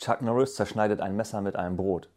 Chuck Norris zerschneidet ein Messer mit einem Brot.